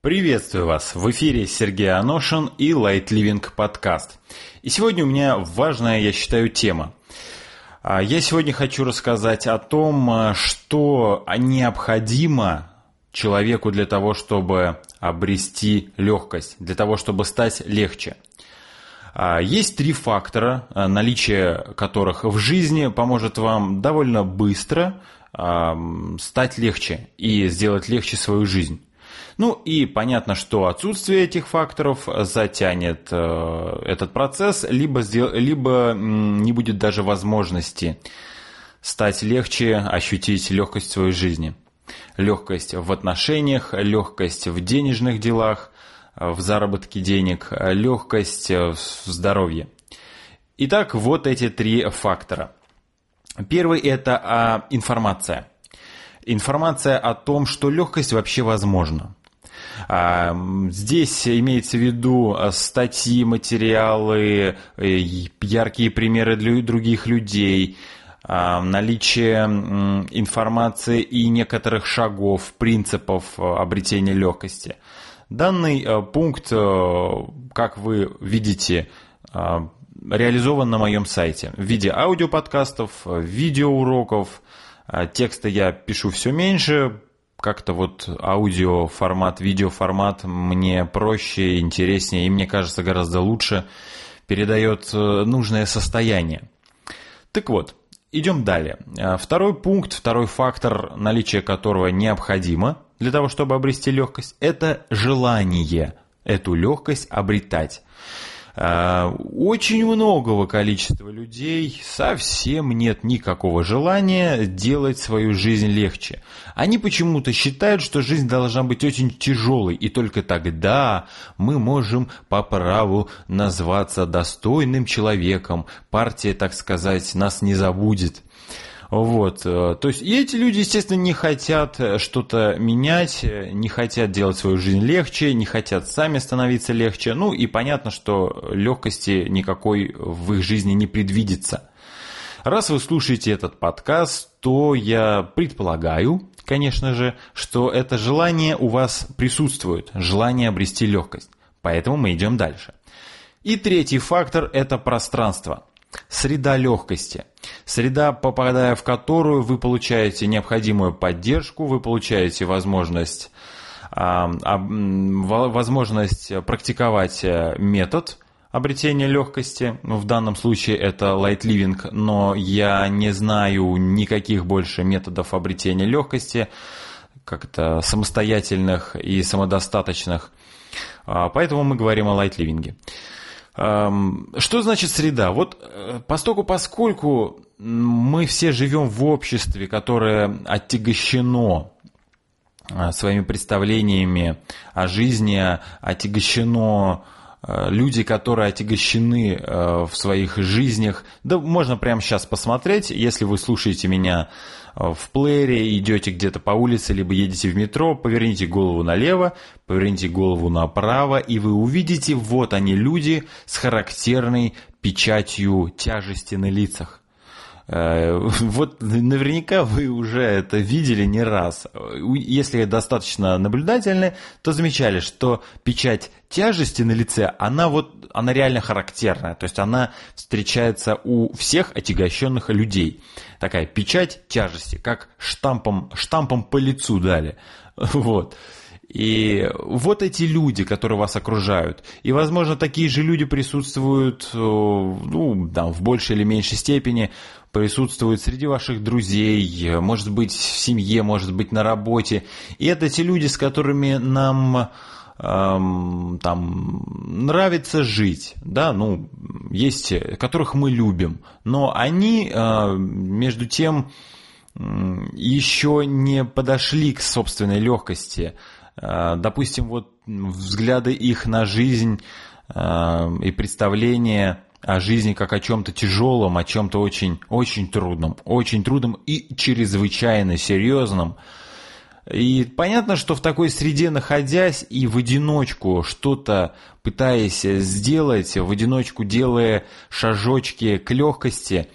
Приветствую вас! В эфире Сергей Аношин и Light Living подкаст. И сегодня у меня важная, я считаю, тема. А, я сегодня хочу рассказать о том, а, что необходимо человеку для того, чтобы обрести легкость, для того, чтобы стать легче. А, есть три фактора, наличие которых в жизни поможет вам довольно быстро стать легче и сделать легче свою жизнь. Ну и понятно, что отсутствие этих факторов затянет э, этот процесс, либо, либо не будет даже возможности стать легче, ощутить легкость в своей жизни. Легкость в отношениях, легкость в денежных делах, в заработке денег, легкость в здоровье. Итак, вот эти три фактора. Первый – это а, информация. Информация о том, что легкость вообще возможна. А, здесь имеется в виду а, статьи, материалы, э, яркие примеры для других людей, а, наличие информации и некоторых шагов, принципов обретения легкости. Данный пункт, как вы видите, реализован на моем сайте в виде аудиоподкастов, видеоуроков. Тексты я пишу все меньше, как-то вот аудиоформат, видеоформат мне проще, интереснее и мне кажется гораздо лучше передает э, нужное состояние. Так вот, идем далее. Э, второй пункт, второй фактор, наличие которого необходимо для того, чтобы обрести легкость, это желание эту легкость обретать. Э, очень многого количества людей совсем нет никакого желания делать свою жизнь легче. Они почему-то считают, что жизнь должна быть очень тяжелой, и только тогда мы можем по праву назваться достойным человеком. Партия, так сказать, нас не забудет. Вот, э, то есть, и эти люди, естественно, не хотят э, что-то менять, э, не хотят делать свою жизнь легче, не хотят сами становиться легче. Ну и понятно, что легкости никакой в их жизни не предвидится. Раз вы слушаете этот подкаст, то я предполагаю, конечно же, что это желание у вас присутствует, желание обрести легкость. Поэтому мы идем дальше. И третий фактор – это пространство. Среда легкости. Среда, попадая в которую вы получаете необходимую поддержку, вы получаете возможность, а, возможность практиковать э, метод обретения легкости. Ну, в данном случае это light living, но я не знаю никаких больше методов обретения легкости, как-то самостоятельных и самодостаточных. А, поэтому мы говорим о light living. Что значит среда? Вот э, постоку поскольку мы все живем в обществе, которое отягощено а, своими представлениями о жизни, отягощено э, люди, которые отягощены э, в своих жизнях. Да можно прямо сейчас посмотреть, если вы слушаете меня в плеере, идете где-то по улице, либо едете в метро, поверните голову налево, поверните голову направо, и вы увидите, вот они люди с характерной печатью тяжести на лицах. Э, вот наверняка вы уже это видели не раз. Если достаточно наблюдательны, то замечали, что печать тяжести на лице, она вот, она реально характерная. То есть она встречается у всех отягощенных людей. Такая печать тяжести, как штампом, штампом по лицу дали. Вот. И вот эти люди, которые вас окружают, и, возможно, такие же люди присутствуют, э, ну, да, в большей или меньшей степени, присутствуют среди ваших друзей, может быть, в семье, может быть, на работе. И это те люди, с которыми нам эм, там нравится жить, да, ну, есть, которых мы любим, но они, э, между тем, еще не подошли к собственной легкости, допустим, вот взгляды их на жизнь э, и представление о жизни как о чем-то тяжелом, о чем-то очень, очень трудном, очень трудном и чрезвычайно серьезном. И понятно, что в такой среде находясь и в одиночку что-то пытаясь сделать, в одиночку делая шажочки к легкости,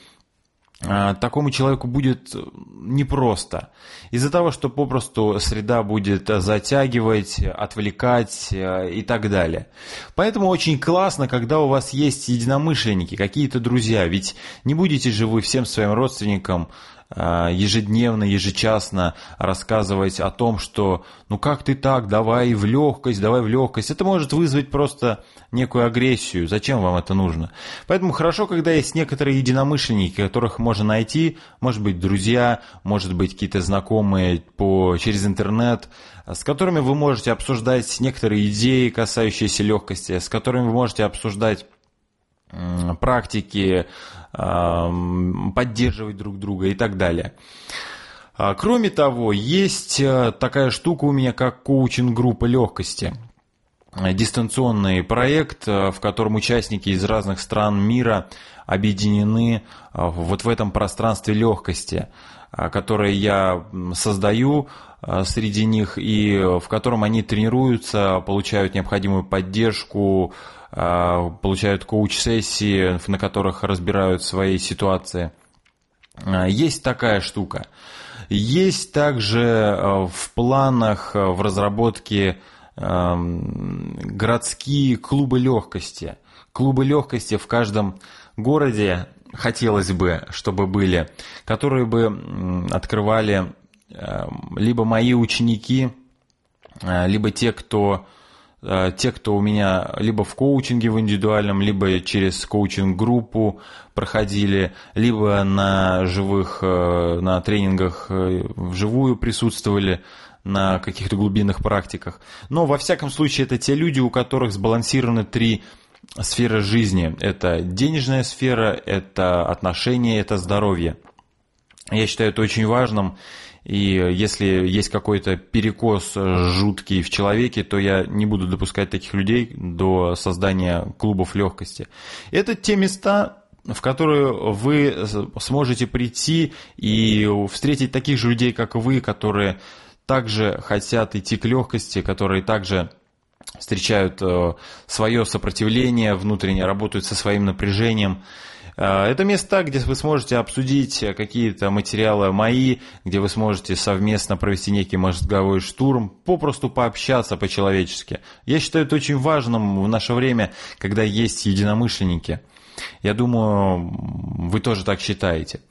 такому человеку будет непросто. Из-за того, что попросту среда будет затягивать, отвлекать э, и так далее. Поэтому очень классно, когда у вас есть единомышленники, какие-то друзья. Ведь не будете же вы всем своим родственникам Э, ежедневно, ежечасно рассказывать о том, что ну как ты так, давай в легкость, давай в легкость. Это может вызвать просто некую агрессию. Зачем вам это нужно? Поэтому хорошо, когда есть некоторые единомышленники, которых можно найти, может быть, друзья, может быть, какие-то знакомые по, через интернет, с которыми вы можете обсуждать некоторые идеи, касающиеся легкости, с которыми вы можете обсуждать практики, поддерживать друг друга и так далее. А, кроме того, есть э, такая штука у меня, как коучинг-группа легкости. Дистанционный проект, э, в котором участники из разных стран мира объединены э, вот в этом пространстве легкости, которое я создаю среди них и в котором они тренируются, получают необходимую поддержку, а, получают коуч-сессии, на которых разбирают свои ситуации. Есть такая штука. Есть также в планах, в разработке городские клубы легкости. Клубы легкости в каждом городе хотелось бы, чтобы были, которые бы открывали либо мои ученики, либо те, кто Э, те, кто у меня либо в коучинге в индивидуальном, либо через коучинг-группу проходили, либо на живых, э, на тренингах э, вживую присутствовали, на каких-то глубинных практиках. Но во всяком случае это те люди, у которых сбалансированы три сферы жизни. Это денежная сфера, это отношения, это здоровье. Я считаю это очень важным. И если есть какой-то перекос жуткий в человеке, то я не буду допускать таких людей до создания клубов легкости. Это те места, в которые вы сможете прийти и встретить таких же людей, как вы, которые также хотят идти к легкости, которые также встречают э, свое сопротивление внутренне, работают со своим напряжением. Э, это места, где вы сможете обсудить какие-то материалы мои, где вы сможете совместно провести некий мозговой штурм, попросту пообщаться по-человечески. Я считаю это очень важным в наше время, когда есть единомышленники. Я думаю, вы тоже так считаете.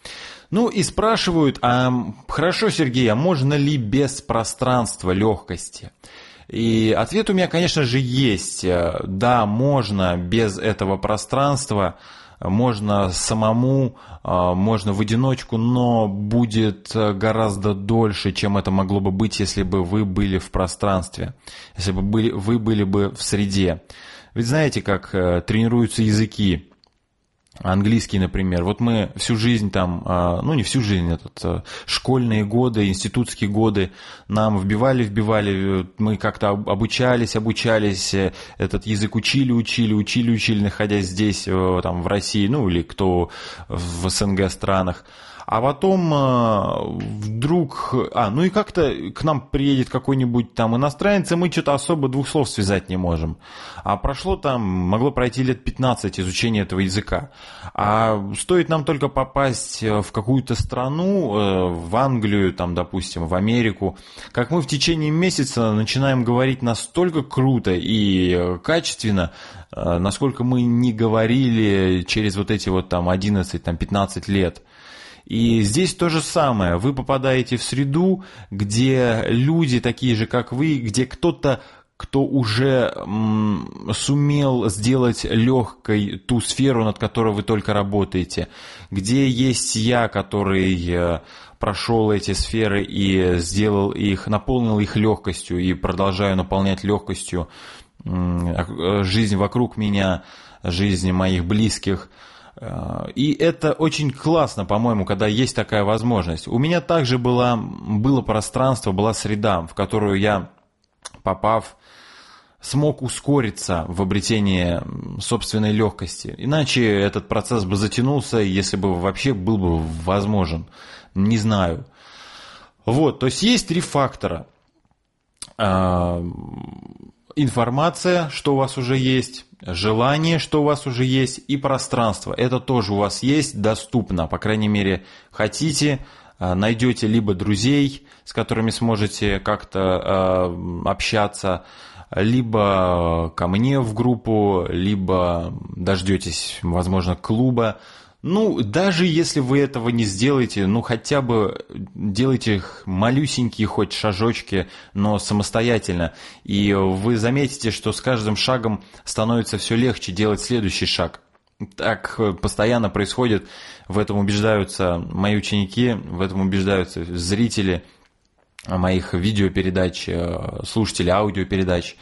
Ну и спрашивают, а хорошо, Сергей, а можно ли без пространства легкости? И ответ у меня, конечно же, есть. Да, можно без этого пространства можно самому, а, можно в одиночку, но будет э, гораздо дольше, чем это могло бы быть, если бы вы были в пространстве, если бы вы были бы в среде. Ведь знаете, как э, тренируются языки? Английский, например. Вот мы всю жизнь там, а, ну не всю жизнь, этот, а, школьные годы, институтские годы нам вбивали, вбивали, мы как-то обучались, обучались, э, этот язык учили, учили, учили, учили, находясь здесь, э, там, в России, ну или кто в СНГ странах. А потом э, вдруг, а, ну и как-то к нам приедет какой-нибудь там иностранец, и мы что-то особо двух слов связать не можем. А прошло там, могло пройти лет 15 изучения этого языка. А стоит нам только попасть э, в какую-то страну, э, в Англию, там, допустим, в Америку, как мы в течение месяца начинаем говорить настолько круто и качественно, насколько мы не говорили через вот эти вот там 11-15 лет. И здесь то же самое. Вы попадаете в среду, где люди такие же, как вы, где кто-то кто уже сумел сделать легкой ту сферу, над которой вы только работаете, где есть я, который э, прошел эти сферы и сделал их, наполнил их легкостью и продолжаю наполнять легкостью э, жизнь вокруг меня, жизнь моих близких – и это очень классно, по-моему, когда есть такая возможность. У меня также было, было пространство, была среда, в которую я, попав, смог ускориться в обретении собственной легкости. Иначе этот процесс бы затянулся, если бы вообще был бы возможен. Не знаю. Вот, то есть есть три фактора. Э, информация, что у вас уже есть, желание, что у вас уже есть, и пространство. Это тоже у вас есть, доступно. По крайней мере, хотите, э, найдете либо друзей, с которыми сможете как-то э, общаться, либо ко мне в группу, либо дождетесь, возможно, клуба. Ну, даже если вы этого не сделаете, ну, хотя бы делайте малюсенькие хоть шажочки, но самостоятельно. И вы заметите, что с каждым шагом становится все легче делать следующий шаг. Так постоянно происходит, в этом убеждаются мои ученики, в этом убеждаются зрители моих видеопередач, э, слушатели аудиопередач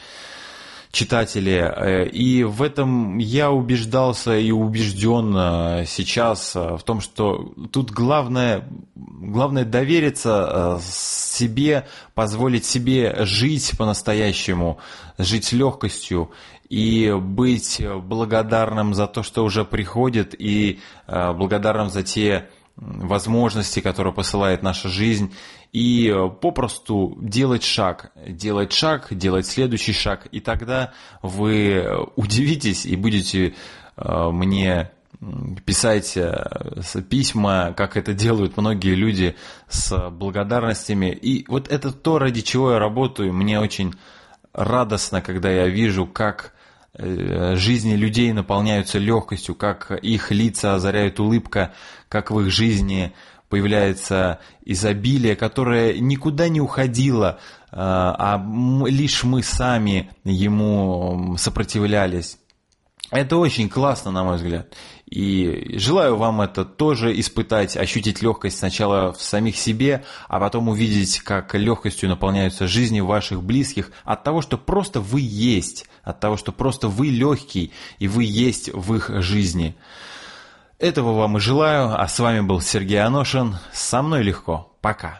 читатели. Э, и в этом я убеждался и убежден э, сейчас э, в том, что тут главное, главное довериться себе, позволить себе жить по-настоящему, жить легкостью и быть благодарным за то, что уже приходит, и благодарным за те возможности, которые посылает наша жизнь, и э, попросту делать шаг, делать шаг, делать следующий шаг, и тогда вы э, удивитесь и будете э, мне писать письма, как это делают многие люди с благодарностями. И вот это то, ради чего я работаю. Мне очень радостно, когда я вижу, как жизни людей наполняются легкостью, как их лица озаряют улыбка, как в их жизни появляется изобилие, которое никуда не уходило, а, а лишь мы сами ему сопротивлялись. Это очень классно, на мой взгляд. И желаю вам это тоже испытать, ощутить легкость сначала в самих себе, а потом увидеть, как легкостью наполняются жизни ваших близких от того, что просто вы есть, от того, что просто вы легкий, и вы есть в их жизни. Этого вам и желаю, а с вами был Сергей Аношин. Со мной легко. Пока.